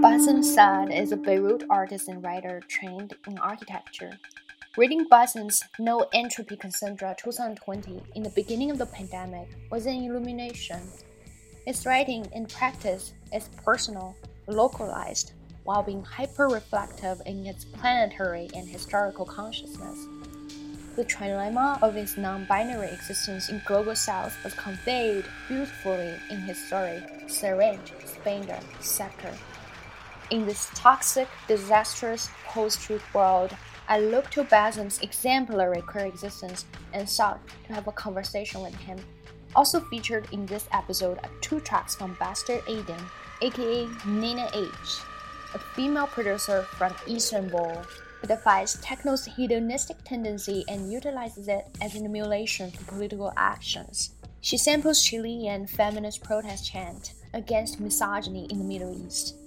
Bassem Saad is a Beirut artist and writer trained in architecture. Reading Bassem's No Entropy Cassandra 2020 in the beginning of the pandemic was an illumination. His writing and practice is personal, localized, while being hyper reflective in its planetary and historical consciousness. The trilemma of his non binary existence in Global South was conveyed beautifully in his story, Syringe, Spender, Scepter. In this toxic, disastrous post truth world, I looked to Bassem's exemplary queer existence and sought to have a conversation with him. Also featured in this episode are two tracks from Bastard Aiden, aka Nene H, a female producer from Istanbul who defies techno's hedonistic tendency and utilizes it as an emulation for political actions. She samples Chilean feminist protest chant against misogyny in the Middle East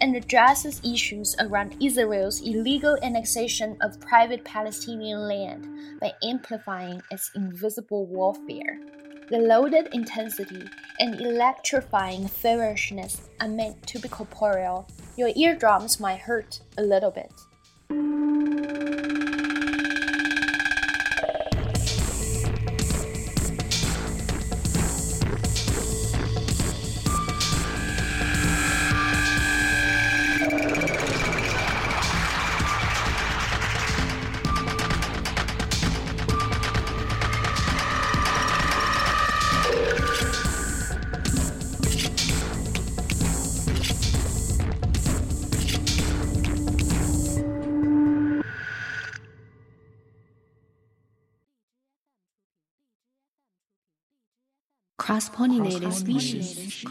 and addresses issues around Israel's illegal annexation of private Palestinian land by amplifying its invisible warfare. The loaded intensity and electrifying feverishness are meant to be corporeal. Your eardrums might hurt a little bit. Cross-pollinated species,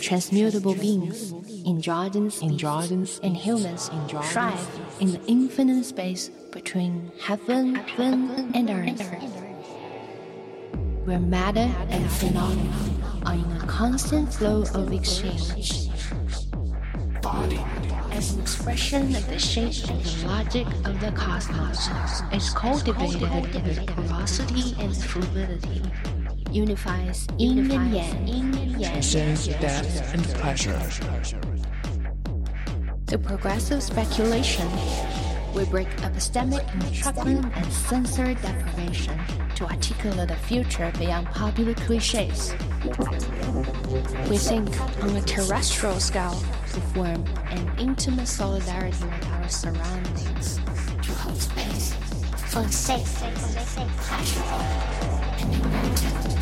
transmutable beings, androgens, androgens, and humans thrive in the infinite space between heaven, heaven and earth, where matter and phenomena are in a constant flow of exchange. Body. As an expression of the shape and the logic of the cosmos is cultivated with porosity and fluidity unifies yin and yang, yin and yang, sense, depth, and pleasure. The progressive speculation we break epistemic truckling and sensory deprivation to articulate the future beyond popular cliches. We think on a terrestrial scale to form an intimate solidarity with our surroundings. To hold space. For safe, pleasurable, and imagine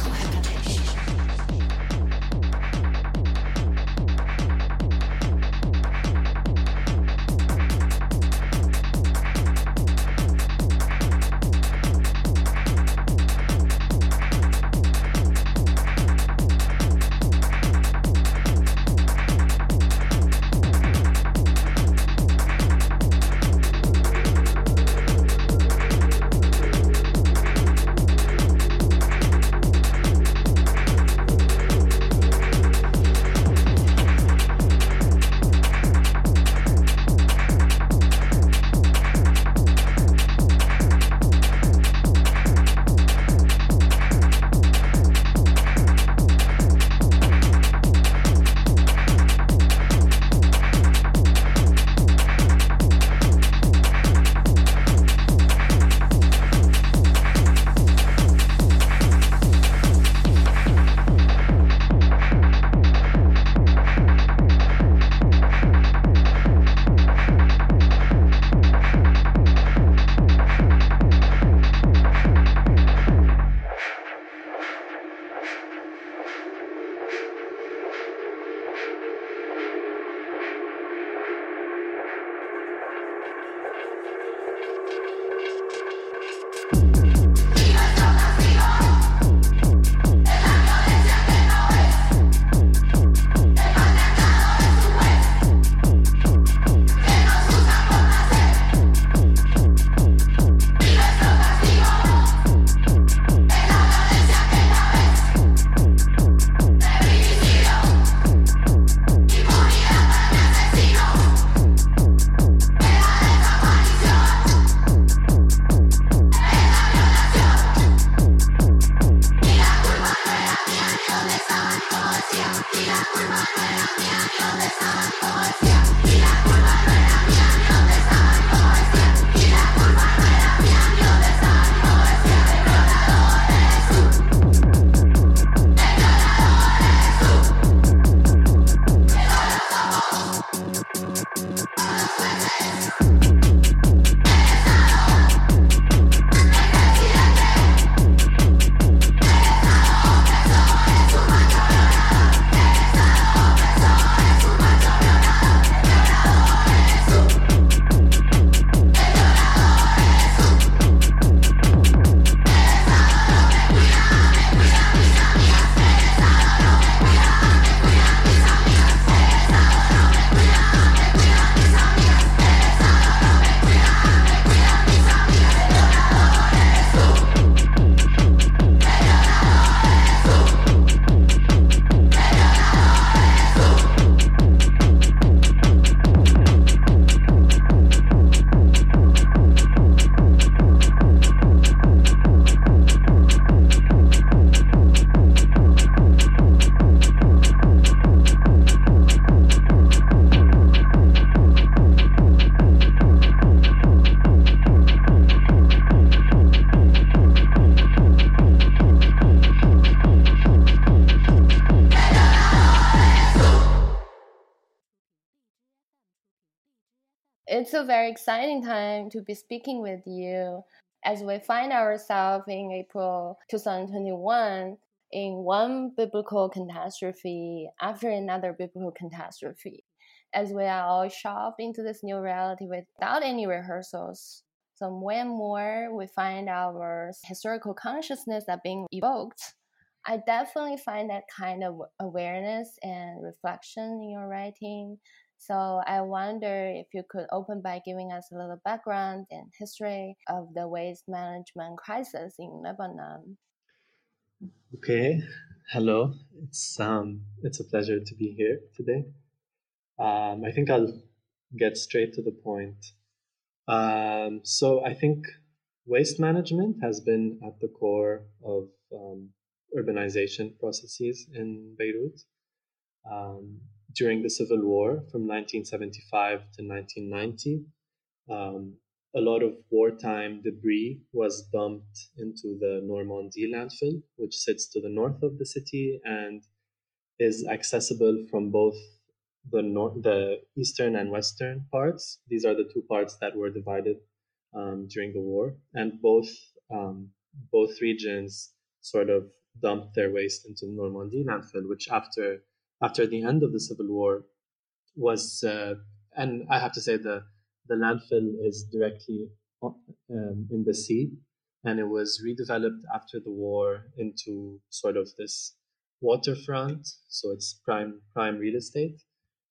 very exciting time to be speaking with you as we find ourselves in April 2021 in one biblical catastrophe after another biblical catastrophe, as we are all shoved into this new reality without any rehearsals. So more and more we find our historical consciousness that being evoked. I definitely find that kind of awareness and reflection in your writing so I wonder if you could open by giving us a little background and history of the waste management crisis in Lebanon. Okay, hello. It's um, it's a pleasure to be here today. Um, I think I'll get straight to the point. Um, so I think waste management has been at the core of um, urbanization processes in Beirut. Um, during the Civil War from 1975 to 1990. Um, a lot of wartime debris was dumped into the Normandy landfill, which sits to the north of the city and is accessible from both the north, the eastern and western parts. These are the two parts that were divided um, during the war, and both um, both regions sort of dumped their waste into Normandy landfill, which after after the end of the Civil War was, uh, and I have to say the the landfill is directly um, in the sea, and it was redeveloped after the war into sort of this waterfront, so it's prime prime real estate,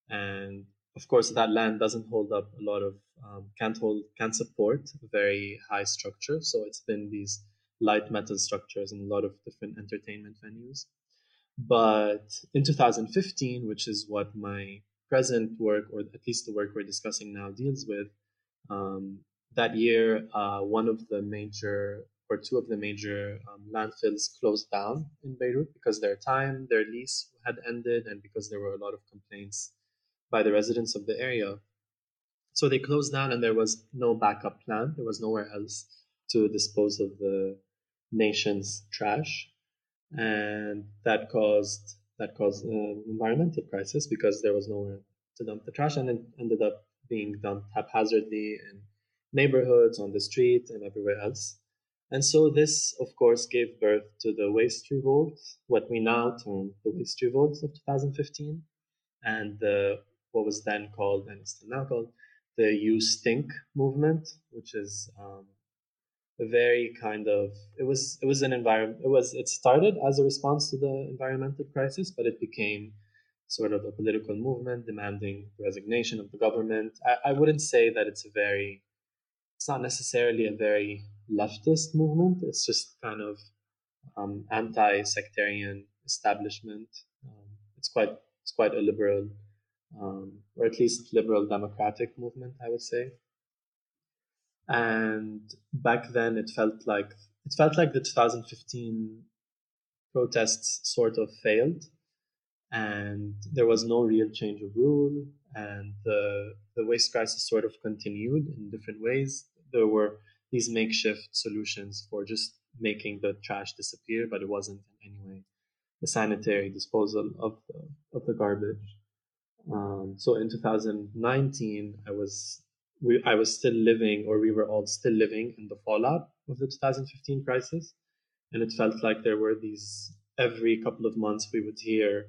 and of course that land doesn't hold up a lot of um, can't hold can't support very high structure, so it's been these light metal structures in a lot of different entertainment venues. But in 2015, which is what my present work, or at least the work we're discussing now, deals with, um, that year, uh, one of the major or two of the major um, landfills closed down in Beirut because their time, their lease had ended, and because there were a lot of complaints by the residents of the area. So they closed down, and there was no backup plan. There was nowhere else to dispose of the nation's trash and that caused that caused an environmental crisis because there was nowhere to dump the trash, and it ended up being dumped haphazardly in neighborhoods, on the street, and everywhere else. And so this, of course, gave birth to the waste revolt, what we now term the waste revolt of 2015, and the, what was then called, and still now called, the You Stink movement, which is um, very kind of it was it was an environment it was it started as a response to the environmental crisis but it became sort of a political movement demanding resignation of the government. I, I wouldn't say that it's a very it's not necessarily a very leftist movement. It's just kind of um, anti-sectarian establishment. Um, it's quite it's quite a liberal um, or at least liberal democratic movement i would say and back then it felt like it felt like the 2015 protests sort of failed. And there was no real change of rule. And the the waste crisis sort of continued in different ways. There were these makeshift solutions for just making the trash disappear but it wasn't in any way the sanitary disposal of the of the garbage. Um, so in 2019 i was we, I was still living, or we were all still living in the fallout of the 2015 crisis. And it felt like there were these, every couple of months, we would hear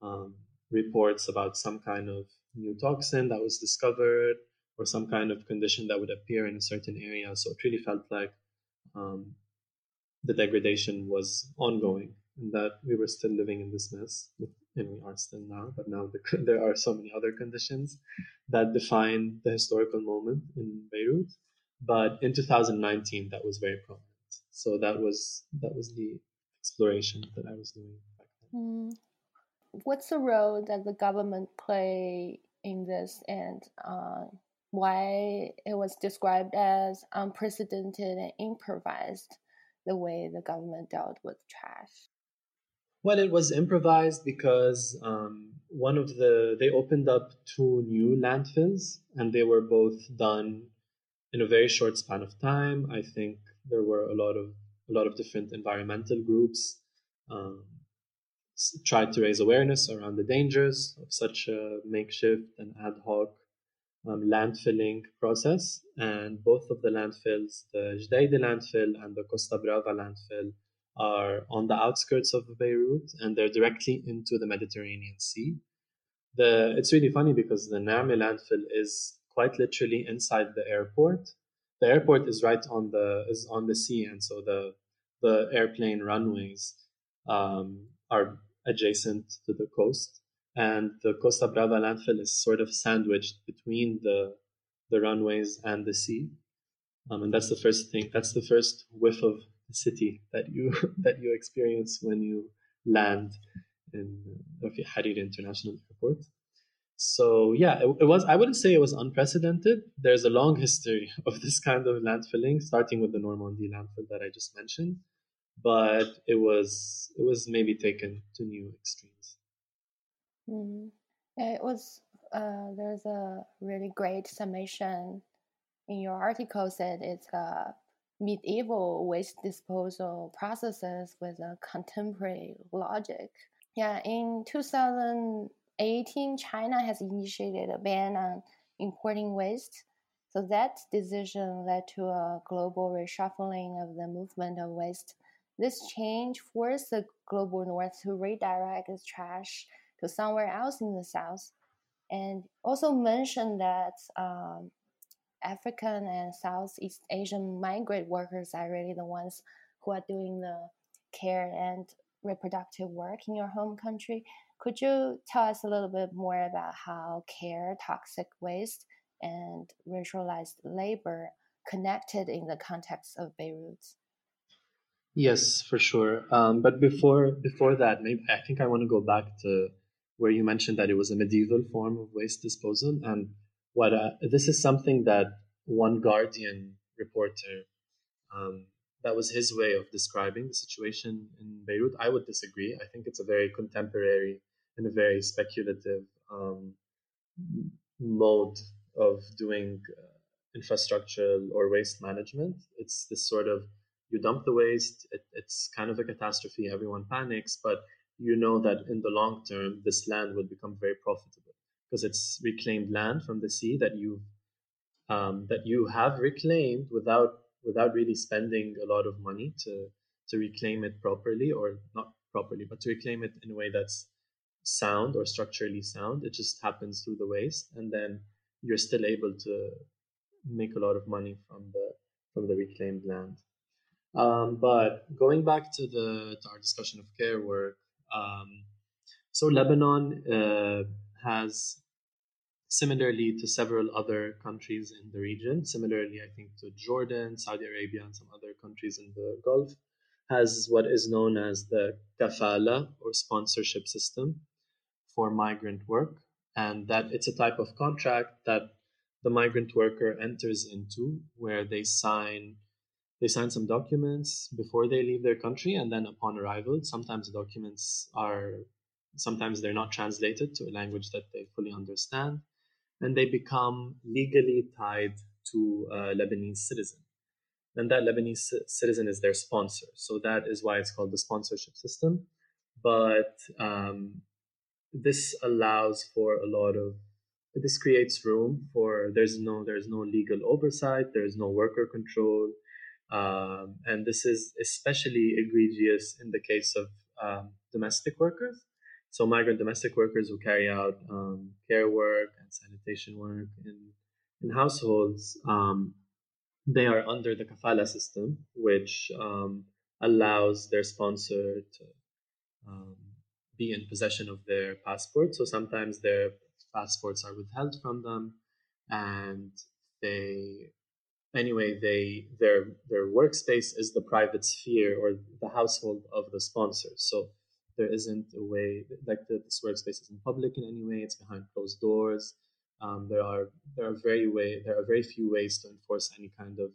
um, reports about some kind of new toxin that was discovered or some kind of condition that would appear in a certain area. So it really felt like um, the degradation was ongoing and that we were still living in this mess and we are still now, but now the, there are so many other conditions that define the historical moment in Beirut. But in 2019, that was very prominent. So that was that was the exploration that I was doing back then. Mm. What's the role that the government play in this, and uh, why it was described as unprecedented and improvised? The way the government dealt with trash. Well, it was improvised because um, one of the they opened up two new landfills, and they were both done in a very short span of time. I think there were a lot of a lot of different environmental groups um, tried to raise awareness around the dangers of such a makeshift and ad hoc um, landfilling process, and both of the landfills, the Jdeida landfill and the Costa Brava landfill, are on the outskirts of Beirut and they're directly into the Mediterranean Sea. The, it's really funny because the Naameh landfill is quite literally inside the airport. The airport is right on the is on the sea, and so the the airplane runways um, are adjacent to the coast and the Costa Brava landfill is sort of sandwiched between the the runways and the sea. Um, and that's the first thing. That's the first whiff of city that you that you experience when you land in Hariri International Airport. So yeah, it, it, was. I wouldn't say it was unprecedented. There's a long history of this kind of landfilling, starting with the Normandy landfill that I just mentioned, but it was it was maybe taken to new extremes. Mm. It was uh, there's a really great summation in your article said it's a medieval waste disposal processes with a contemporary logic. Yeah, in 2018, China has initiated a ban on importing waste. So that decision led to a global reshuffling of the movement of waste. This change forced the global north to redirect its trash to somewhere else in the south. And also mentioned that um, African and Southeast Asian migrant workers are really the ones who are doing the care and reproductive work in your home country. Could you tell us a little bit more about how care, toxic waste, and racialized labor connected in the context of Beirut? Yes, for sure. Um, but before before that, maybe I think I want to go back to where you mentioned that it was a medieval form of waste disposal. And what uh, this is something that one Guardian reporter, um, that was his way of describing the situation in Beirut. I would disagree. I think it's a very contemporary and a very speculative um, mode of doing uh, infrastructural or waste management. It's this sort of you dump the waste, it, it's kind of a catastrophe, everyone panics, but you know that in the long term, this land will become very profitable because it's reclaimed land from the sea that you um, that you have reclaimed without without really spending a lot of money to to reclaim it properly or not properly, but to reclaim it in a way that's sound or structurally sound. It just happens through the waste, and then you're still able to make a lot of money from the from the reclaimed land. Um, but going back to the to our discussion of care work, um, so Lebanon uh, has, similarly to several other countries in the region, similarly I think to Jordan, Saudi Arabia, and some other countries in the Gulf, has what is known as the kafala or sponsorship system for migrant work, and that it's a type of contract that the migrant worker enters into where they sign they sign some documents before they leave their country and then upon arrival sometimes the documents are sometimes they're not translated to a language that they fully understand and they become legally tied to a lebanese citizen. And that lebanese citizen is their sponsor. So that is why it's called the sponsorship system. But um, this allows for a lot of this creates room for there's no there's no legal oversight there's no worker control um, and this is especially egregious in the case of um, domestic workers. So, migrant domestic workers who carry out um, care work and sanitation work in, in households, um, they are under the kafala system, which um, allows their sponsor to um, be in possession of their passport. So, sometimes their passports are withheld from them and they anyway they their their workspace is the private sphere or the household of the sponsor so there isn't a way like the, this workspace isn't public in any way it's behind closed doors. Um, there are there are very way there are very few ways to enforce any kind of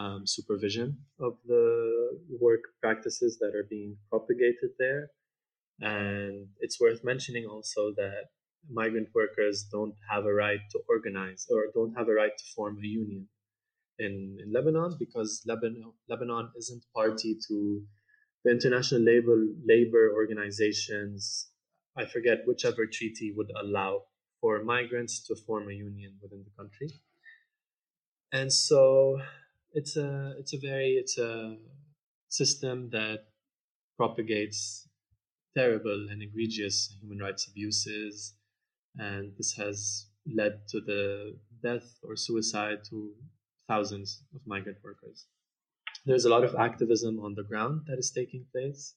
um, supervision of the work practices that are being propagated there. And it's worth mentioning also that migrant workers don't have a right to organize or don't have a right to form a union in, in Lebanon because Lebanon, Lebanon isn't party to the international labor labor organizations. I forget whichever treaty would allow for migrants to form a union within the country. And so it's a it's a very it's a system that propagates terrible and egregious human rights abuses, and this has led to the death or suicide to thousands of migrant workers. There's a lot of activism on the ground that is taking place,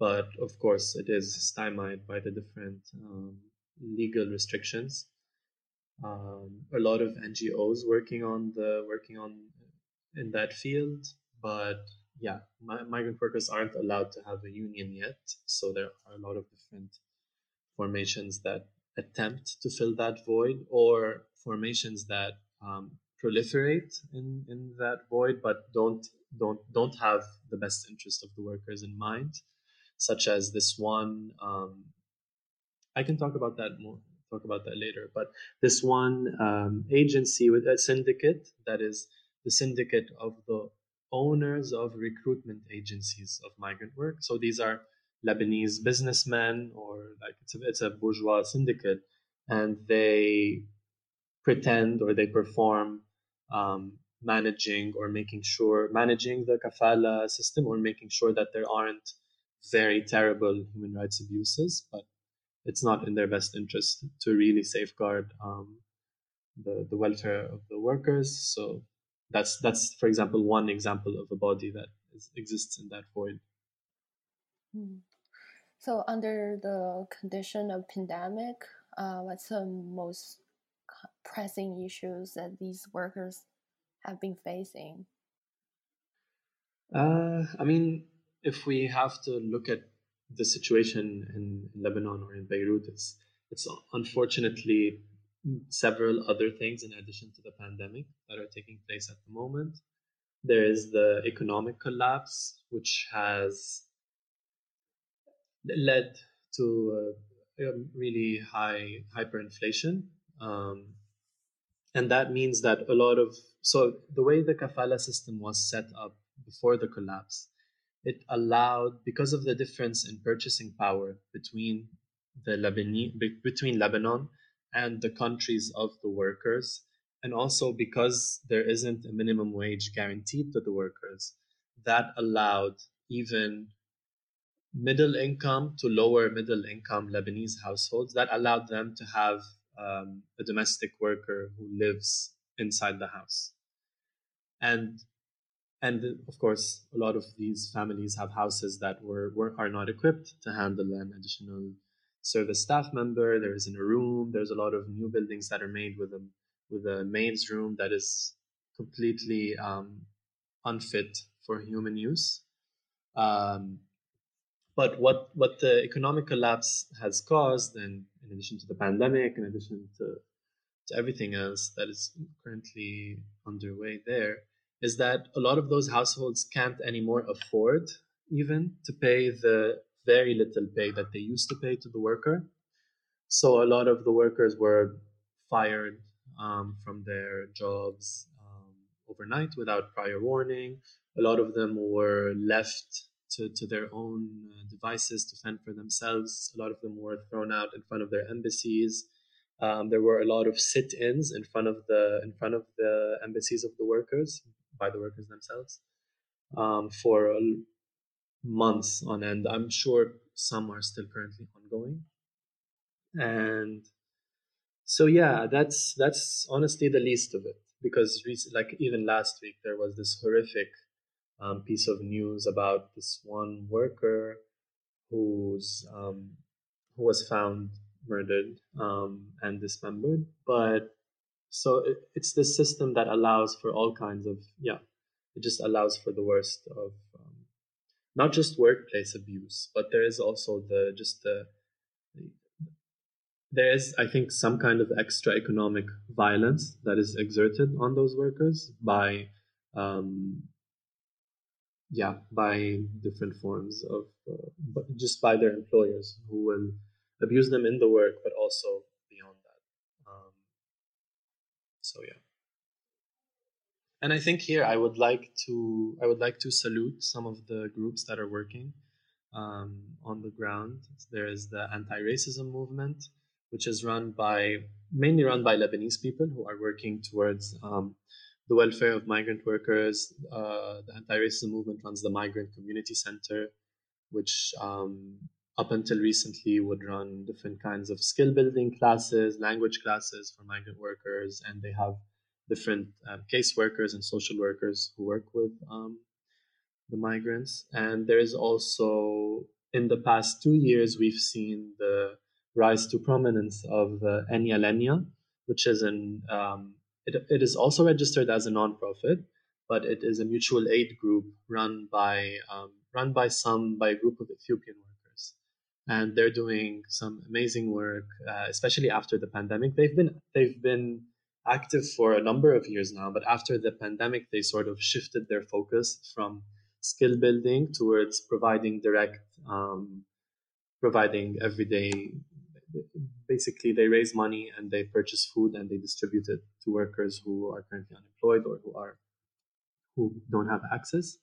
but of course, it is stymied by the different um, legal restrictions. Um, a lot of NGOs working on the working on in that field, but yeah, mi- migrant workers aren't allowed to have a union yet, so there are a lot of different formations that attempt to fill that void, or formations that um, proliferate in, in that void, but don't don't don't have the best interest of the workers in mind, such as this one. Um, I can talk about that more. Talk about that later. But this one um, agency with a syndicate that is the syndicate of the owners of recruitment agencies of migrant work. So these are Lebanese businessmen or like it's a, it's a bourgeois syndicate and they pretend or they perform um, managing or making sure managing the kafala system or making sure that there aren't very terrible human rights abuses, but it's not in their best interest to really safeguard um, the the welfare of the workers. So that's that's for example one example of a body that is, exists in that void. Hmm. So under the condition of pandemic, uh, what's the most pressing issues that these workers have been facing? Uh, I mean, if we have to look at the situation in, Lebanon or in Beirut, it's it's unfortunately several other things in addition to the pandemic that are taking place at the moment. There is the economic collapse, which has led to a, a really high hyperinflation. Um, and that means that a lot of so the way the kafala system was set up before the collapse it allowed because of the difference in purchasing power between the Lebanese between Lebanon and the countries of the workers and also because there isn't a minimum wage guaranteed to the workers that allowed even middle income to lower middle income Lebanese households that allowed them to have um, a domestic worker who lives inside the house. And and of course, a lot of these families have houses that were, were are not equipped to handle an additional service staff member. There isn't a room. There's a lot of new buildings that are made with a with a maid's room that is completely um, unfit for human use. Um, but what what the economic collapse has caused, and in addition to the pandemic, in addition to to everything else that is currently underway there, is that a lot of those households can't anymore afford even to pay the very little pay that they used to pay to the worker. So a lot of the workers were fired um, from their jobs um, overnight without prior warning. A lot of them were left to, to their own uh, devices to fend for themselves. A lot of them were thrown out in front of their embassies. Um, there were a lot of sit-ins in front of the in front of the embassies of the workers by the workers themselves um, for months on end. I'm sure some are still currently ongoing, and so yeah, that's that's honestly the least of it because like even last week there was this horrific um, piece of news about this one worker who's um, who was found murdered um, and dismembered. But so it, it's this system that allows for all kinds of yeah, it just allows for the worst of um, not just workplace abuse, but there is also the just the, the there is, I think, some kind of extra economic violence that is exerted on those workers by um, yeah, by different forms of, uh, just by their employers who will abuse them in the work, but also beyond that. Um, so yeah. And I think here I would like to I would like to salute some of the groups that are working um, on the ground. There is the anti-racism movement, which is run by mainly run by Lebanese people who are working towards um, the welfare of migrant workers. Uh, the anti-racism movement runs the Migrant Community Center, which um, up until recently would run different kinds of skill building classes, language classes for migrant workers, and they have different uh, case workers and social workers who work with um, the migrants. And there is also, in the past two years, we've seen the rise to prominence of uh, Egna Legna, which is an um, it, it is also registered as a nonprofit, but it is a mutual aid group run by um, run by some by a group of Ethiopian workers, and they're doing some amazing work, uh, especially after the pandemic. They've been they've been active for a number of years now, but after the pandemic, they sort of shifted their focus from skill building towards providing direct, um, providing everyday basically they raise money and they purchase food and they distribute it to workers who are currently unemployed or who are who don't have access.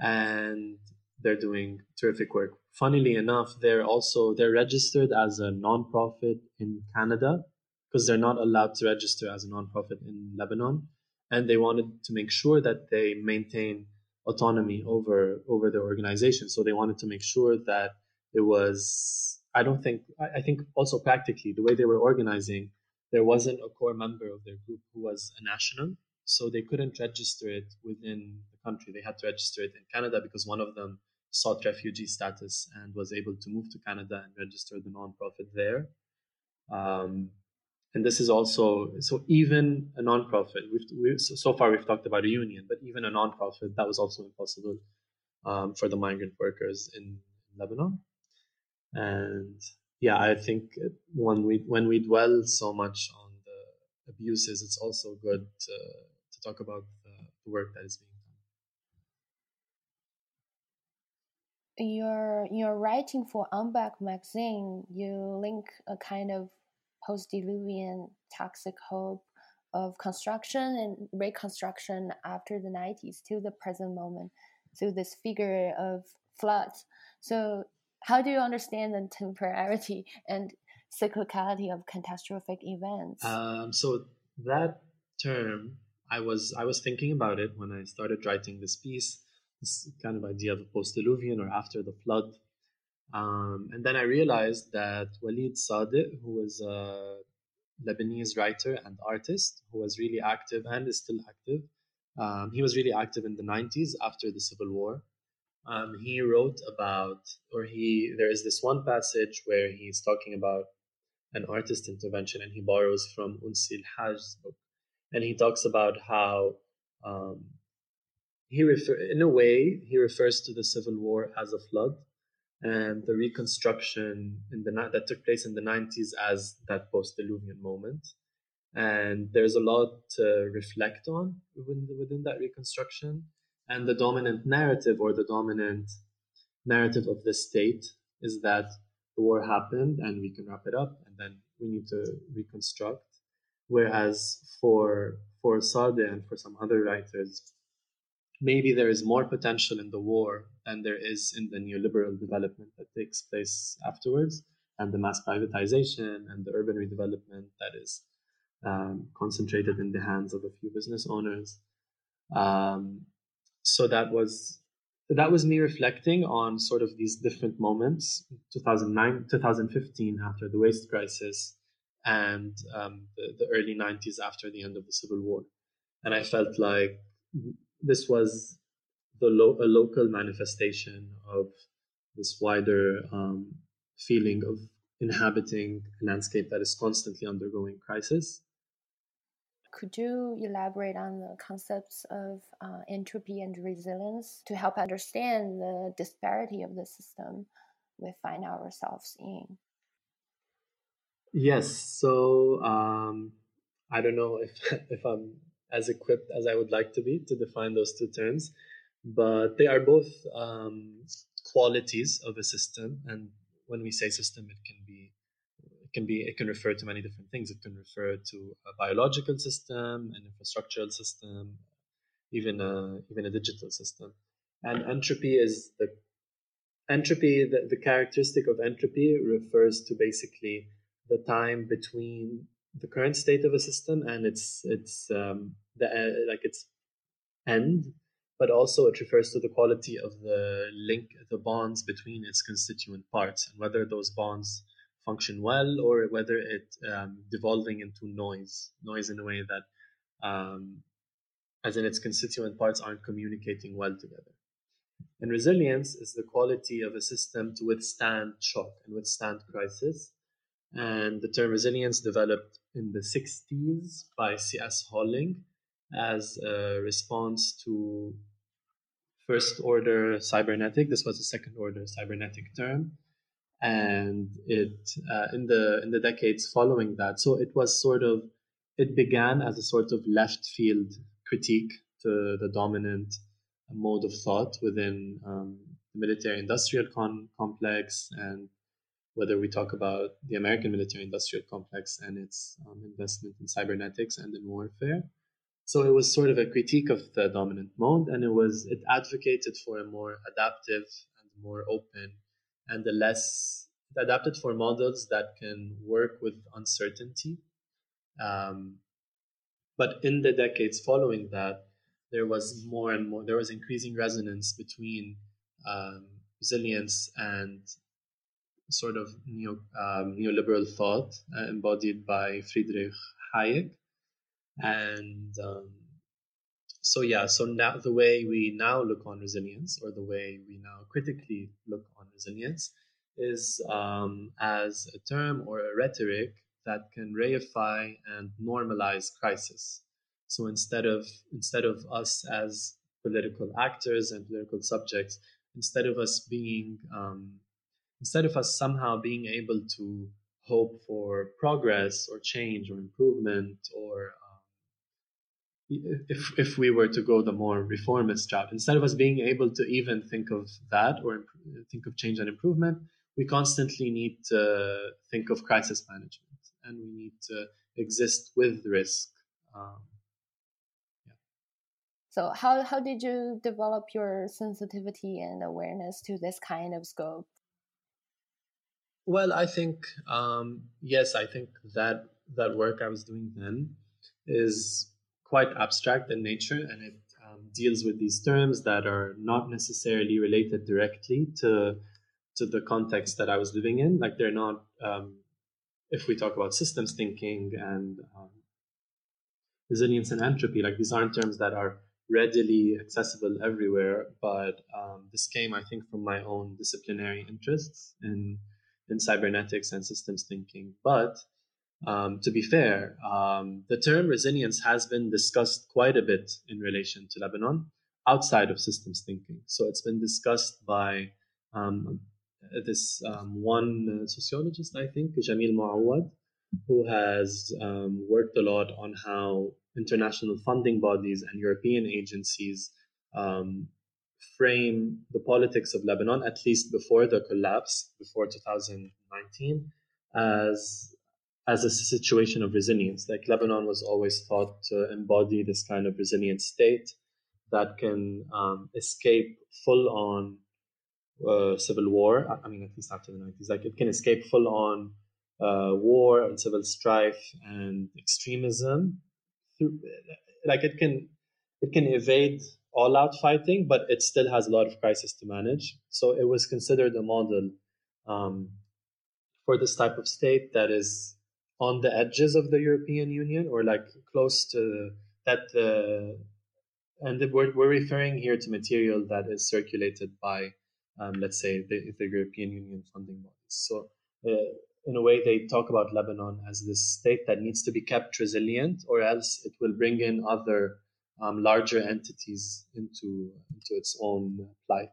And they're doing terrific work. Funnily enough they're also they're registered as a nonprofit in canada because they're not allowed to register as a nonprofit in lebanon. And they wanted to make sure that they maintain autonomy over over their organization. So they wanted to make sure that it was I don't think, I think also practically, the way they were organizing, there wasn't a core member of their group who was a national. So they couldn't register it within the country. They had to register it in Canada because one of them sought refugee status and was able to move to Canada and register the nonprofit there. Um, and this is also so even a nonprofit. We've we, so, so, far we've talked about a union, but even a nonprofit that was also impossible um, for the migrant workers in Lebanon. And yeah, I think when we when we dwell so much on the abuses, it's also good to, to talk about the, work that is being done. Your your writing for Unbag magazine, you link a kind of post-diluvian toxic hope of construction and reconstruction after the 90s to the present moment through this figure of flood. So how do you understand the temporality and cyclicality of catastrophic events? Um, so that term, I was I was thinking about it when I started writing this piece. This kind of idea of post-diluvian or after the flood, um, and then I realized that Walid who was a Lebanese writer and artist, who was really active and is still active, um, he was really active in the 90s after the Civil War um, he wrote about, or he, there is this one passage where he's talking about an artist intervention and he borrows from Unsil al-Hajj's book. And he talks about how um, he refer, in a way, he refers to the Civil War as a flood and the reconstruction in the that took place in the 90s as that post-diluvian moment and there's a lot to reflect on within, within that reconstruction and the dominant narrative or the dominant narrative of the state is that the war happened and we can wrap it up and then we need to reconstruct. Whereas for for Sadek and for some other writers, maybe there is more potential in the war than there is in the neoliberal development that takes place afterwards, and the mass privatization and the urban redevelopment that is um, concentrated in the hands of a few business owners. Um, so that was that was me reflecting on sort of these different moments 2009 2015 after the waste crisis and um, the, the, early 90s after the end of the civil war. And i felt like this was the lo- a local manifestation of this wider um, feeling of inhabiting a landscape that is constantly undergoing crisis could you elaborate on the concepts of uh, entropy and resilience to help understand the disparity of the system we find ourselves in? Yes. So um, I don't know if if I'm as equipped as I would like to be to define those two terms, but they are both um, qualities of a system. And when we say system, it can be it can be it can refer to many different things. It can refer to a biological system, an infrastructural system, even a even a digital system. And entropy is the entropy. The, the characteristic of entropy refers to basically the time between the current state of a system and its its um, the uh, like its end, but also it refers to the quality of the link, the bonds between its constituent parts, and whether those bonds function well or whether it um, devolving into noise, noise in a way that, um, as in its constituent parts aren't communicating well together. And resilience is the quality of a system to withstand shock and withstand crisis. And the term resilience developed in the 60s by C.S. Holling as a response to first order cybernetic. This was a second order cybernetic term. And it uh, in the in the decades following that, so it was sort of it began as a sort of left field critique to the dominant mode of thought within um, the military industrial con- complex and whether we talk about the American military industrial complex and its um, investment in cybernetics and in warfare. So it was sort of a critique of the dominant mode, and it was it advocated for a more adaptive and more open and a less adapted for models that can work with uncertainty. Um, but in the decades following that, there was more and more there was increasing resonance between um, resilience and sort of neo, um, neoliberal thought uh, embodied by Friedrich Hayek. And um, so, yeah, so now the way we now look on resilience, or the way we now critically look on resilience, is um, as a term or a rhetoric that can reify and normalize crisis. So instead of instead of us as political actors and political subjects, instead of us being um, instead of us somehow being able to hope for progress or change or improvement or if, if we were to go the more reformist route instead of us being able to even think of that or think of change and improvement we constantly need to think of crisis management and we need to exist with risk um, so how, how did you develop your sensitivity and awareness to this kind of scope? Well, I think um, yes, I think that that work I was doing then is quite abstract in nature, and it um, deals with these terms that are not necessarily related directly to to the context that I was living in. Like they're not. Um, if we talk about systems thinking and um, resilience and entropy, like these aren't terms that are readily accessible everywhere. But um, this came, I think, from my own disciplinary interests in in cybernetics and systems thinking. But um, to be fair, um, the term resilience has been discussed quite a bit in relation to Lebanon outside of systems thinking. So it's been discussed by um, this um, one sociologist, I think, Jamil Mouawad, who has um, worked a lot on how international funding bodies and European agencies um, frame the politics of Lebanon, at least before the collapse, before 2019, as as a situation of resilience. Like Lebanon was always thought to embody this kind of resilient state that can um, escape full on uh, civil war. I mean, at least after the 90s, like it can escape full on uh, war and civil strife and extremism. Like it can, it can evade all out fighting, but it still has a lot of crisis to manage. So it was considered a model um, for this type of state that is on the edges of the European Union or like close to that. Uh, and we're, we're referring here to material that is circulated by, um, let's say, the, the, European Union funding bodies. So, uh, in a way, they talk about Lebanon as this state that needs to be kept resilient, or else it will bring in other um, larger entities into into its own plight.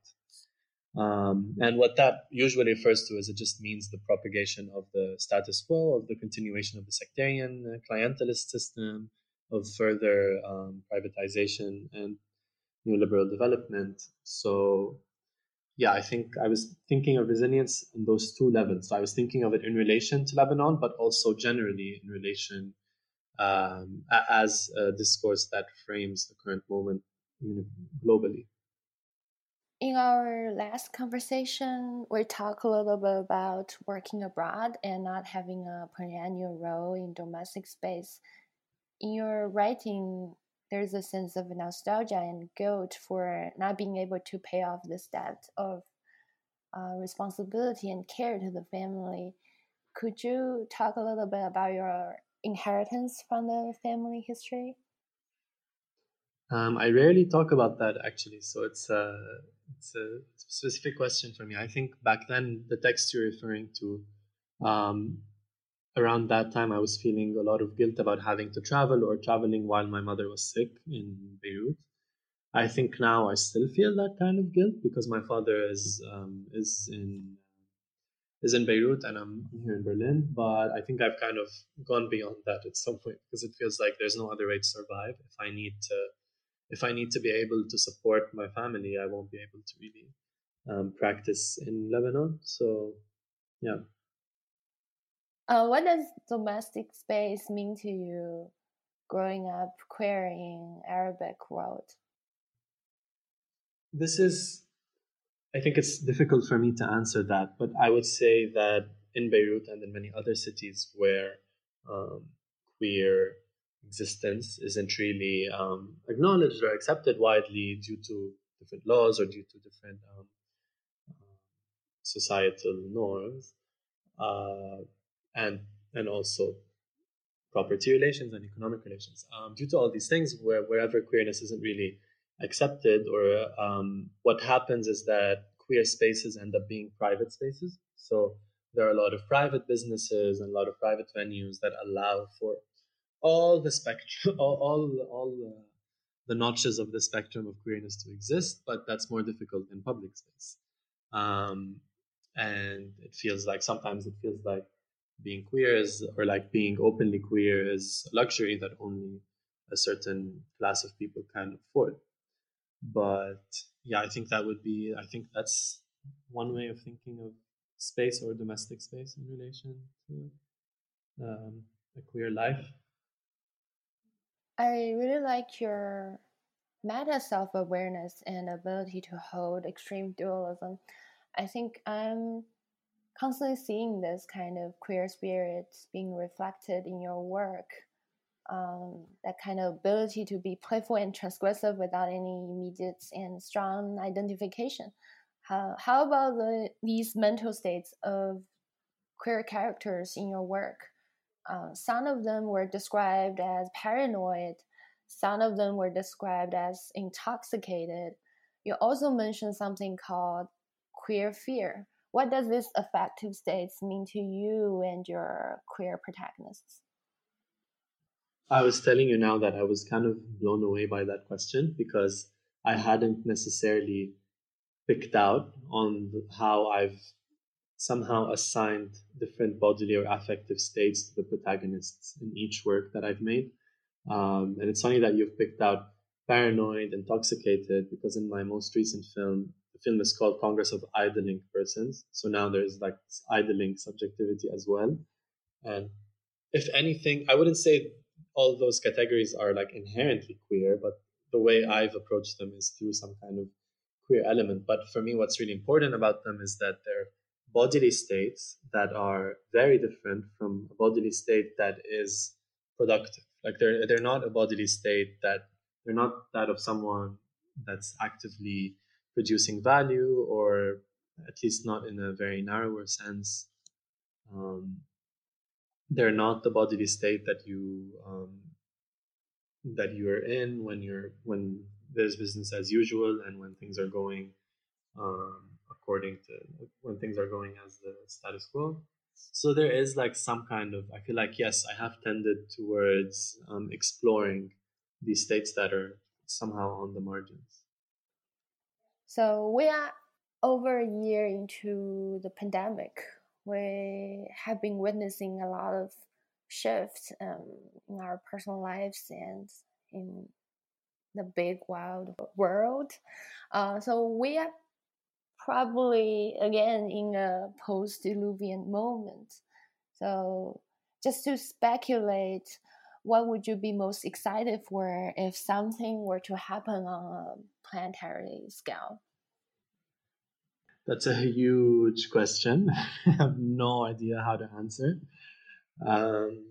Um, and what that usually refers to is it just means the propagation of the status quo, of the continuation of the sectarian uh, clientelist system, of further um, privatization and neoliberal development. So, yeah, I think I was thinking of resilience in those two levels. So I was thinking of it in relation to Lebanon, but also generally in relation um, as a discourse that frames the current moment globally. In our last conversation, we talked a little bit about working abroad and not having a perennial role in domestic space. In your writing, there's a sense of nostalgia and guilt for not being able to pay off this debt of uh, responsibility and care to the family. Could you talk a little bit about your inheritance from the family history? Um, I rarely talk about that actually, so it's a, it's a specific question for me. I think back then the text you're referring to, um, around that time I was feeling a lot of guilt about having to travel or traveling while my mother was sick in Beirut. I think now I still feel that kind of guilt because my father is um, is in is in Beirut and I'm here in Berlin. But I think I've kind of gone beyond that at some point because it feels like there's no other way to survive. If I need to if I need to be able to support my family, I won't be able to really um, practice in Lebanon. So, yeah. Uh, what does domestic space mean to you growing up queer in Arabic world? This is, I think it's difficult for me to answer that, but I would say that in Beirut and in many other cities where um, queer existence isn't really um, acknowledged or accepted widely due to different laws or due to different um, uh, societal norms, uh, and and also property relations and economic relations. Um, due to all these things, where wherever queerness isn't really accepted, or um, what happens is that queer spaces end up being private spaces. So there are a lot of private businesses and a lot of private venues that allow for all the spectrum, all all, all uh, the notches of the spectrum of queerness to exist, but that's more difficult in public space. Um, and it feels like sometimes it feels like being queer is or like being openly queer is a luxury that only a certain class of people can afford but yeah i think that would be i think that's one way of thinking of space or domestic space in relation to um, a queer life i really like your meta self-awareness and ability to hold extreme dualism i think i'm constantly seeing this kind of queer spirit being reflected in your work. Um, that kind of ability to be playful and transgressive without any immediate and strong identification. How, how about the, these mental states of queer characters in your work? Uh, some of them were described as paranoid, some of them were described as intoxicated. You also mentioned something called queer fear what does this affective states mean to you and your queer protagonists? I was telling you now that I was kind of blown away by that question because I hadn't necessarily picked out on how I've somehow assigned different bodily or affective states to the protagonists in each work that I've made. Um, and it's funny that you've picked out paranoid, intoxicated, because in my most recent film, the film is called Congress of Idling Persons. So now there's like this idling subjectivity as well. And if anything, I wouldn't say all those categories are like inherently queer, but the way I've approached them is through some kind of queer element. But for me, what's really important about them is that they're bodily states that are very different from a bodily state that is productive. Like they're they're not a bodily state that they're not that of someone that's actively producing value, or at least not in a very narrower sense. Um, they're not the bodily state that you um, that you're in when you're when there's business as usual and when things are going um, according to when things are going as the status quo. So there is like some kind of I feel like yes, I have tended towards um, exploring these states that are somehow on the margins. So we are over a year into the pandemic. We have been witnessing a lot of shifts um, in our personal lives and in the big wild world. Uh, so we are probably again in a post-diluvian moment. So just to speculate, what would you be most excited for if something were to happen on a planetary scale? That's a huge question. I have no idea how to answer. Um,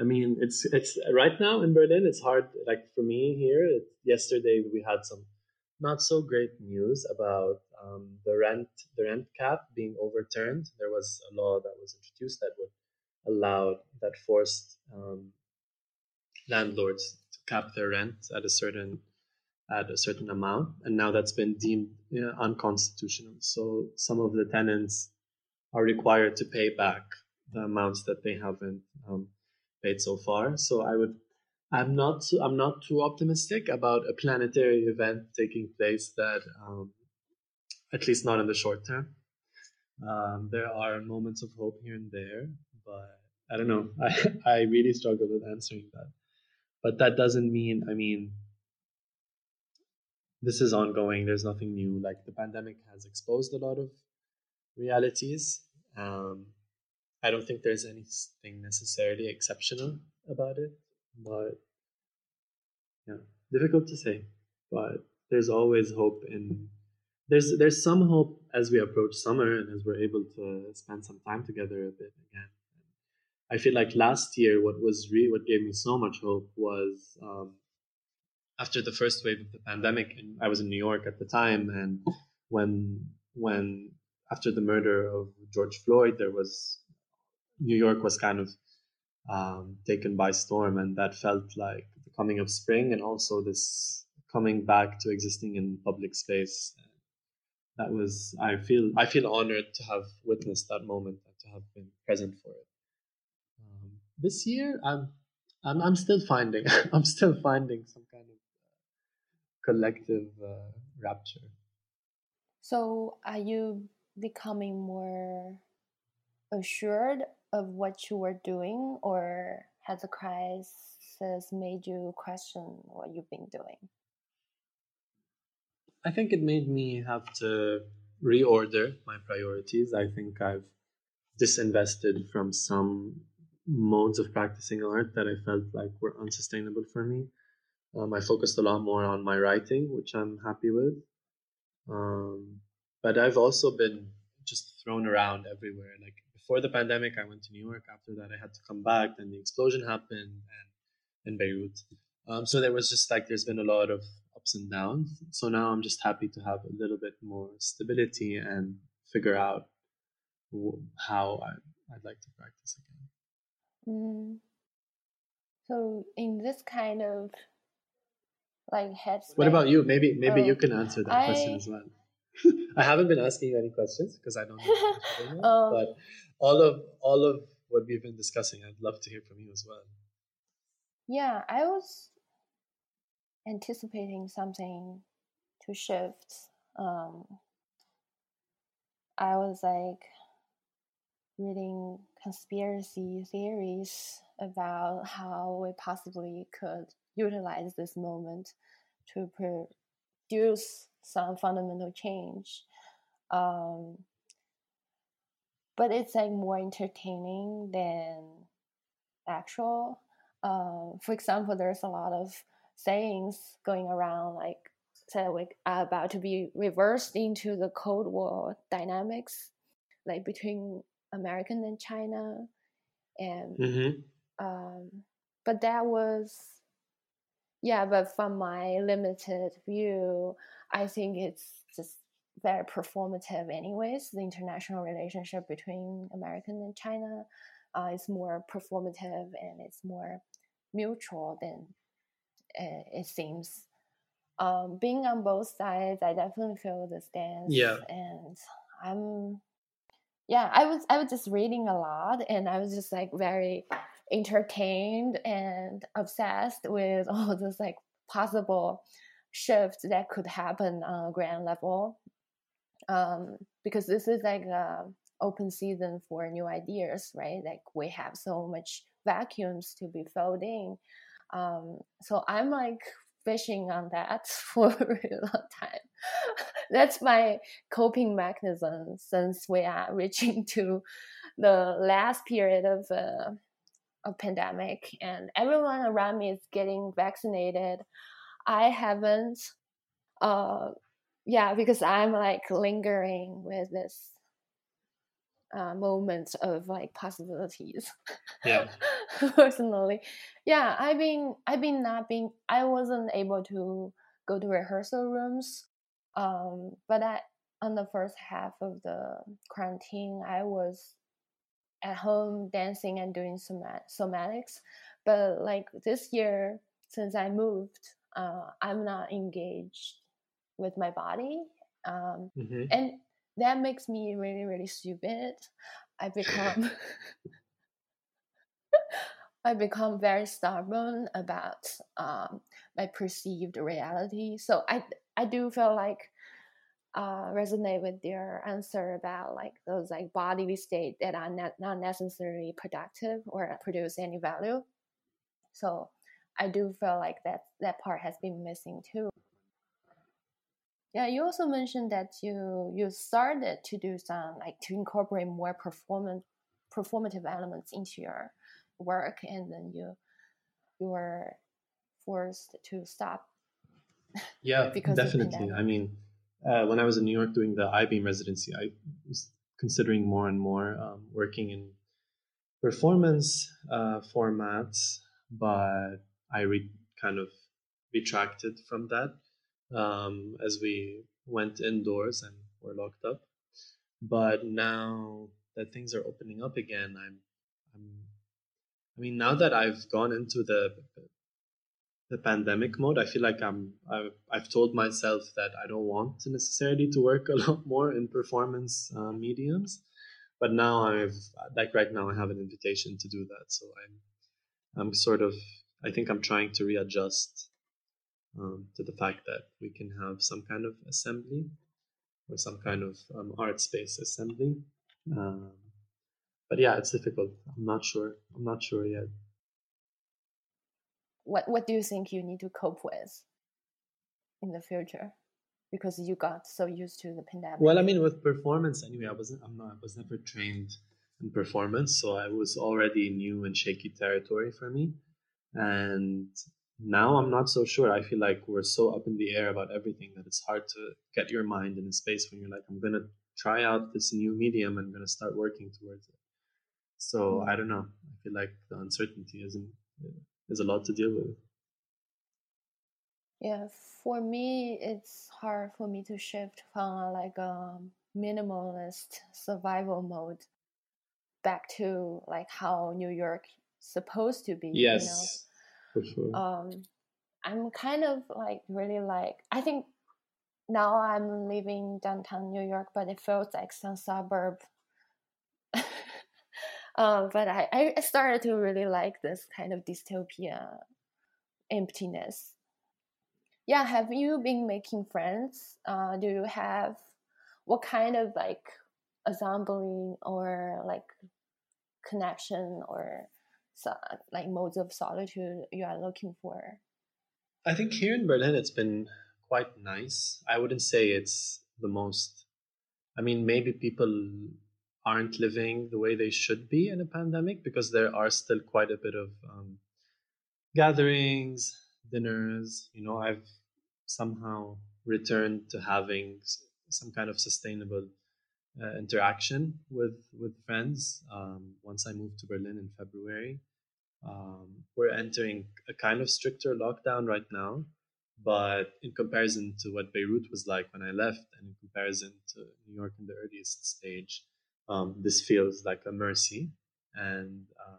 I mean, it's it's right now in Berlin. It's hard. Like for me here, it, yesterday we had some not so great news about um, the rent the rent cap being overturned. There was a law that was introduced that would allow that forced um, landlords to cap their rent at a certain at a certain amount, and now that's been deemed you know, unconstitutional. So some of the tenants are required to pay back the amounts that they haven't um, paid so far. So I would, I'm not, I'm not too optimistic about a planetary event taking place that, um, at least not in the short term. Um, there are moments of hope here and there, but I don't know. I, I really struggle with answering that. But that doesn't mean, I mean, this is ongoing. There's nothing new. Like the pandemic has exposed a lot of realities. Um, I don't think there's anything necessarily exceptional about it, but yeah, difficult to say. But there's always hope in there's there's some hope as we approach summer and as we're able to spend some time together a bit again. I feel like last year, what was re- what gave me so much hope was um, after the first wave of the pandemic. And I was in New York at the time, and when when after the murder of George Floyd, there was New York was kind of um, taken by storm, and that felt like the coming of spring, and also this coming back to existing in public space. That was I feel I feel honored to have witnessed that moment and to have been present for it. Um, this year, I'm I'm I'm still finding I'm still finding some kind of uh, collective uh, rapture. So, are you becoming more assured of what you were doing, or has the crisis made you question what you've been doing? I think it made me have to reorder my priorities. I think I've disinvested from some modes of practicing art that I felt like were unsustainable for me. Um, I focused a lot more on my writing, which I'm happy with. Um, but I've also been just thrown around everywhere. Like before the pandemic, I went to New York. After that, I had to come back. Then the explosion happened, and in Beirut. Um, so there was just like there's been a lot of ups and downs. So now I'm just happy to have a little bit more stability and figure out how I, would like to practice again. Mm. So in this kind of like headspace. What about you? Maybe maybe oh, you can answer that I, question as well. I haven't been asking you any questions because I don't know. um, but all of all of what we've been discussing, I'd love to hear from you as well. Yeah, I was anticipating something to shift. Um, I was like reading conspiracy theories about how we possibly could utilize this moment to produce some fundamental change. Um, but it's like more entertaining than actual. Um, for example, there's a lot of sayings going around like said we are about to be reversed into the Cold War dynamics, like between American and China, and mm-hmm. um, but that was yeah. But from my limited view, I think it's just very performative, anyways. The international relationship between American and China uh, is more performative and it's more mutual than it seems. Um, being on both sides, I definitely feel the stance. Yeah. And I'm, yeah, I was I was just reading a lot, and I was just like very entertained and obsessed with all those like possible shifts that could happen on a grand level. Um, because this is like a open season for new ideas, right? Like we have so much vacuums to be filled in. Um, so I'm like fishing on that for a really long time. That's my coping mechanism since we are reaching to the last period of uh, a pandemic and everyone around me is getting vaccinated. I haven't. Uh, yeah, because I'm like lingering with this uh, moments of like possibilities. Yeah. Personally, yeah, I've been I've been not being I wasn't able to go to rehearsal rooms, um, but I on the first half of the quarantine I was at home dancing and doing somat- somatics, but like this year since I moved, uh, I'm not engaged with my body, um, hmm and that makes me really really stupid. I become i become very stubborn about um, my perceived reality. So i i do feel like uh, resonate with their answer about like those like bodily state that are not, not necessarily productive or produce any value. So i do feel like that that part has been missing too yeah, you also mentioned that you you started to do some like to incorporate more performance performative elements into your work, and then you you were forced to stop. Yeah, because definitely. I mean, uh, when I was in New York doing the IBEAM residency, I was considering more and more um, working in performance uh, formats, but I re- kind of retracted from that um, as we went indoors and were locked up. But now that things are opening up again, I'm, I'm I mean, now that I've gone into the the pandemic mode, I feel like I'm I've, I've told myself that I don't want to necessarily to work a lot more in performance uh, mediums, but now I've like right now I have an invitation to do that, so I'm I'm sort of I think I'm trying to readjust um, to the fact that we can have some kind of assembly or some kind of um, art space assembly. Um, but yeah, it's difficult. I'm not sure. I'm not sure yet. What what do you think you need to cope with in the future? Because you got so used to the pandemic. Well, I mean, with performance anyway, I wasn't. I'm not. I was never trained in performance, so I was already new and shaky territory for me. And now I'm not so sure. I feel like we're so up in the air about everything that it's hard to get your mind in a space when you're like, I'm gonna try out this new medium and gonna start working towards it. So I don't know. I feel like the uncertainty isn't uh, is a lot to deal with. Yeah, for me, it's hard for me to shift from like a minimalist survival mode back to like how New York supposed to be. Yes, sure. um, I'm kind of like really like I think now I'm living downtown New York, but it feels like some suburb. um, but I, I started to really like this kind of dystopia emptiness. Yeah, have you been making friends? Uh, do you have what kind of like assembling or like connection or so, like modes of solitude you are looking for? I think here in Berlin it's been quite nice. I wouldn't say it's the most. I mean, maybe people aren't living the way they should be in a pandemic because there are still quite a bit of um, gatherings, dinners. You know, I've somehow returned to having some kind of sustainable uh, interaction with with friends. Um, once I moved to Berlin in February, um, we're entering a kind of stricter lockdown right now, but in comparison to what Beirut was like when I left, and in comparison to New York in the earliest stage, um, this feels like a mercy, and um,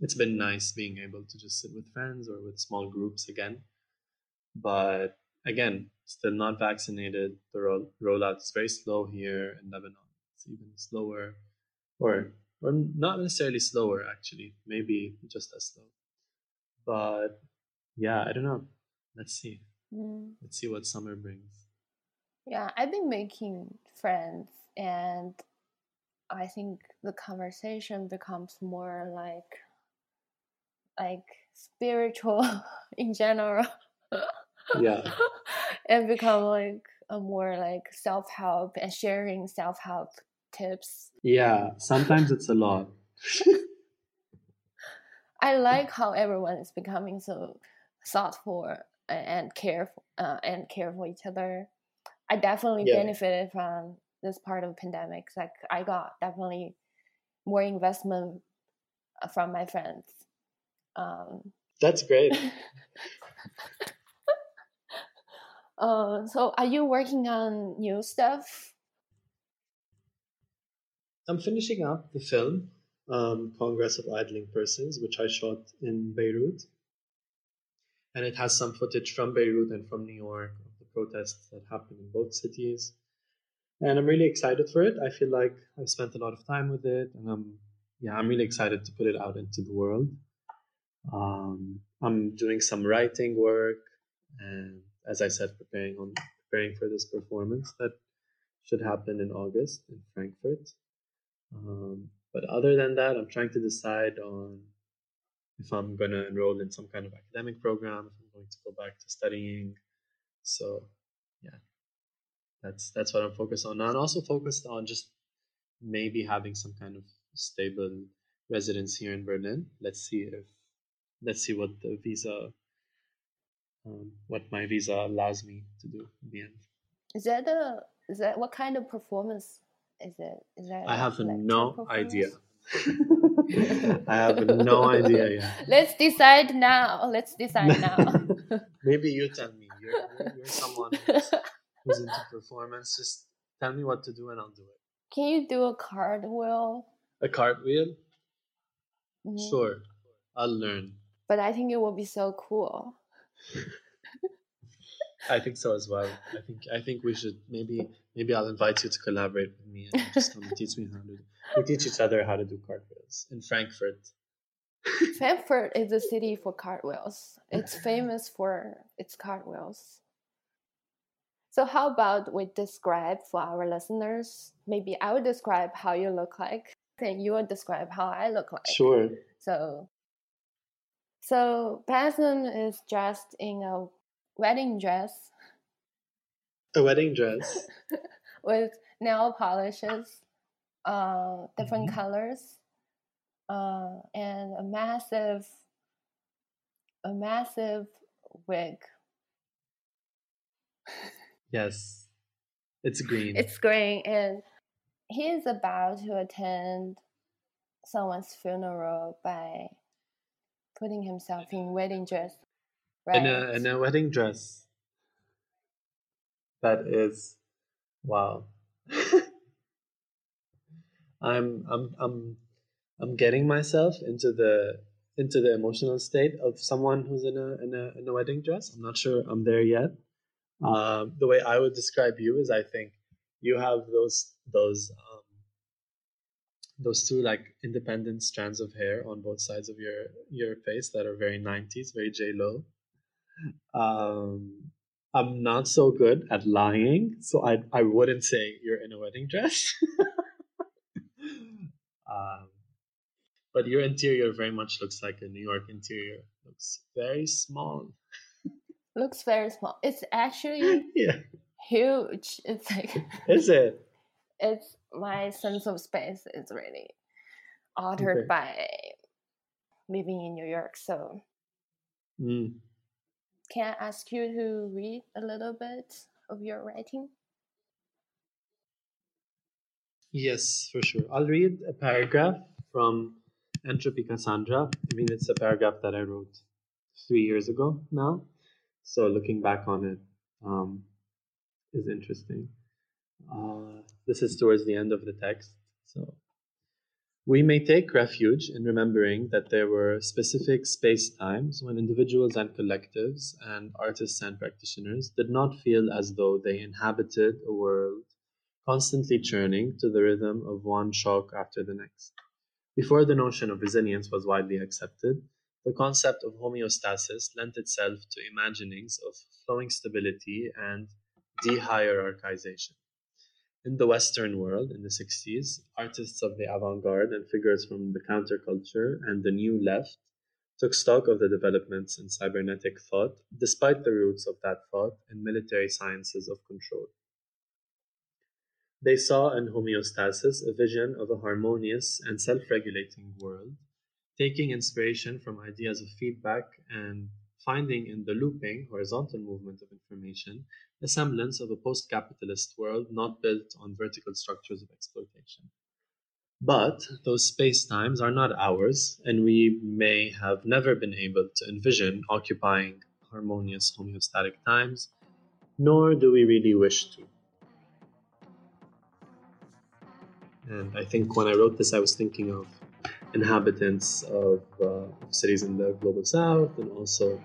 it's been nice being able to just sit with friends or with small groups again. But again, still not vaccinated. The roll- rollout is very slow here in Lebanon. It's even slower, or or not necessarily slower actually. Maybe just as slow. But yeah, I don't know. Let's see. Mm. Let's see what summer brings. Yeah, I've been making friends, and I think the conversation becomes more like like spiritual in general. Yeah. and become like a more like self help and sharing self help tips. Yeah, sometimes it's a lot. I like how everyone is becoming so thoughtful and careful uh, and care for each other. I definitely Yeah. benefited from this part of pandemic. Like I got definitely more investment uh, from my friends. Um, That's great. uh, so are you working on new stuff? I'm finishing up the film, um, Congress of Idling Persons, which I shot in Beirut. And it has some footage from Beirut and from New York of the protests that happened in both cities. And I'm really excited for it. I feel like I've spent a lot of time with it, and I'm yeah, I'm really excited to put it out into the world. Um, I'm doing some writing work, and as I said, preparing on preparing for this performance that should happen in August in Frankfurt. Um, but other than that, I'm trying to decide on if I'm going to enroll in some kind of academic program, if I'm going to go back to studying. So, yeah, that's that's what I'm focused on. I'm also focused on just maybe having some kind of stable residence here in Berlin. Let's see if let's see what the visa, um, what my visa allows me to do in the end. Is that a is that what kind of performance is it? Is that I have no idea. I have no idea yet. Let's decide now. Let's decide now. Maybe you tell me. You're, you're, someone who's, who's into performance. Just tell me what to do and I'll do it. Can you do a cartwheel? A cartwheel? Mhm. Sure. I'll learn. But I think it will be so cool. I think so as well. I think I think we should maybe maybe I'll invite you to collaborate with me and just come and teach me how to we teach each other how to do cartwheels in Frankfurt. Frankfurt is a city for cartwheels. It's famous for its cartwheels. So how about we describe for our listeners? Maybe I will describe how you look like, and you will describe how I look like. Sure. So, so Bassem is dressed in a wedding dress A wedding dress. with nail polishes, uh, different Mhm. colors, uh, and a massive, a massive wig. Yes. It's green. It's green, and he is about to attend someone's funeral by putting himself in wedding dress. Right. in a in a wedding dress. That is wow. I'm I'm I'm I'm getting myself into the into the emotional state of someone who's in a in a in a wedding dress. I'm not sure I'm there yet. Um, the way I would describe you is I think you have those those um, those two like independent strands of hair on both sides of your your face that are very 90s, very J Lo. Um, I'm not so good at lying, so I I wouldn't say you're in a wedding dress. um, but your interior very much looks like a New York interior. Looks very small. Looks very small. It's actually yeah, huge. It's like is it? it's my sense of space is really altered Okay. by living in New York. So Mm. Can I ask you to read a little bit of your writing? Yes, for sure. I'll read a paragraph from Entropy Cassandra. I mean, it's a paragraph that I wrote three years ago now. So looking back on it um, is interesting. Uh, this is towards the end of the text. So we may take refuge in remembering that there were specific space times when individuals and collectives and artists and practitioners did not feel as though they inhabited a world constantly churning to the rhythm of one shock after the next. Before the notion of resilience was widely accepted, the concept of homeostasis lent itself to imaginings of flowing stability and dehierarchization. In the Western world in the 60s, artists of the avant garde and figures from the counterculture and the new left took stock of the developments in cybernetic thought, despite the roots of that thought in military sciences of control. They saw in homeostasis a vision of a harmonious and self regulating world, taking inspiration from ideas of feedback and finding in the looping, horizontal movement of information, a semblance of a post capitalist world not built on vertical structures of exploitation. But those space times are not ours, and we may have never been able to envision occupying harmonious homeostatic times, nor do we really wish to. And I think when I wrote this, I was thinking of inhabitants of uh, cities in the global south and also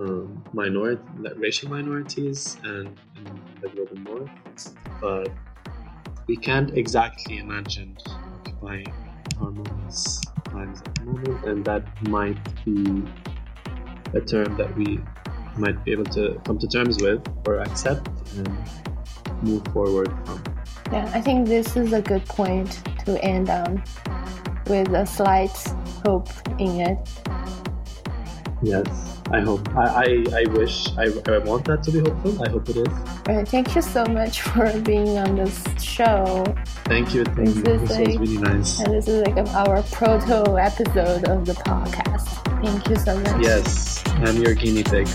um, minority, racial minorities and in the global north. But we can't exactly imagine occupying harmonious times at the moment, and that might be a term that we might be able to come to terms with or accept and move forward from. Yeah, I think this is a good point to end on with a slight hope in it. Yes, I hope. I, I, I wish, I, I want that to be hopeful. I hope it is. Right, thank you so much for being on this show. Thank you. Thank you. This, This is was really nice. And this is like our proto episode of the podcast. Thank you so much. Yes, I'm your guinea pig.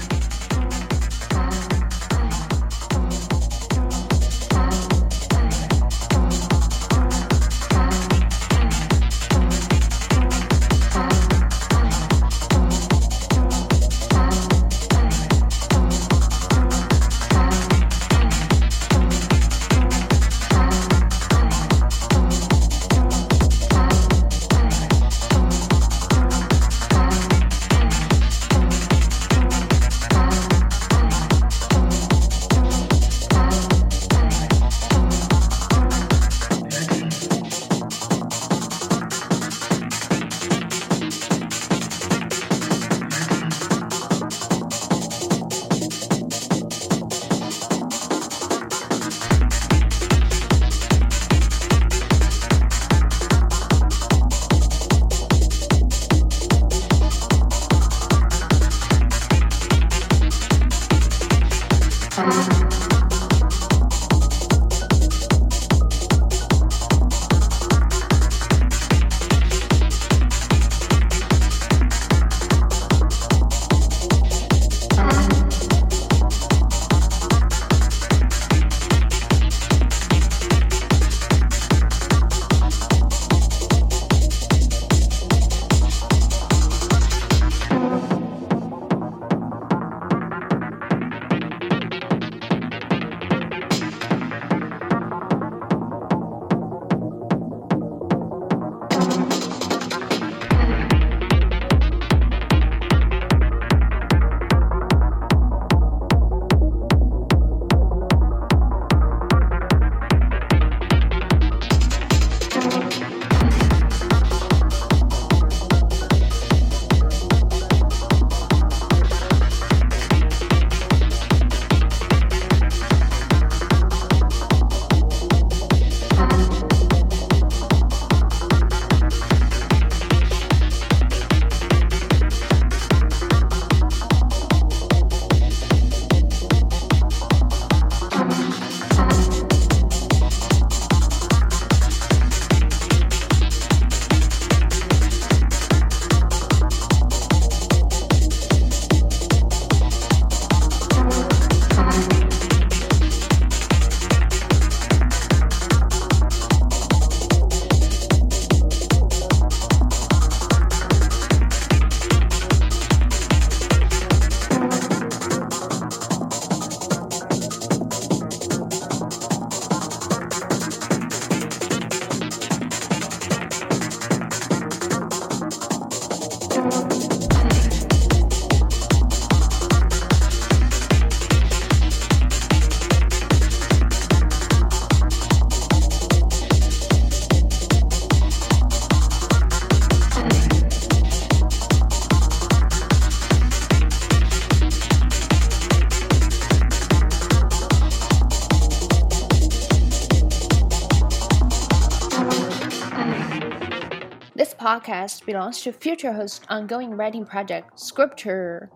Podcast belongs to Future Host's ongoing writing project, Scripture.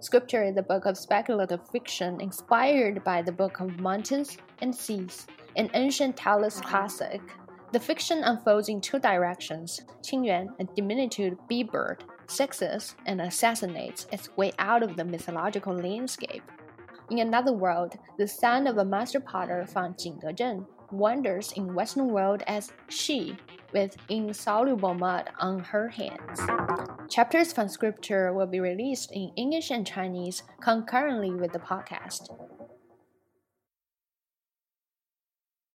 Scripture is a book of speculative fiction inspired by the Book of Mountains and Seas, an ancient Taoist classic. The fiction unfolds in two directions Qinyuan, a diminutive bee bird, sexes and assassinates its way out of the mythological landscape. In another world, the son of a master potter from Jingdezhen wanders in Western world as she, with insoluble mud on her hands. Chapters from scripture will be released in English and Chinese concurrently with the podcast.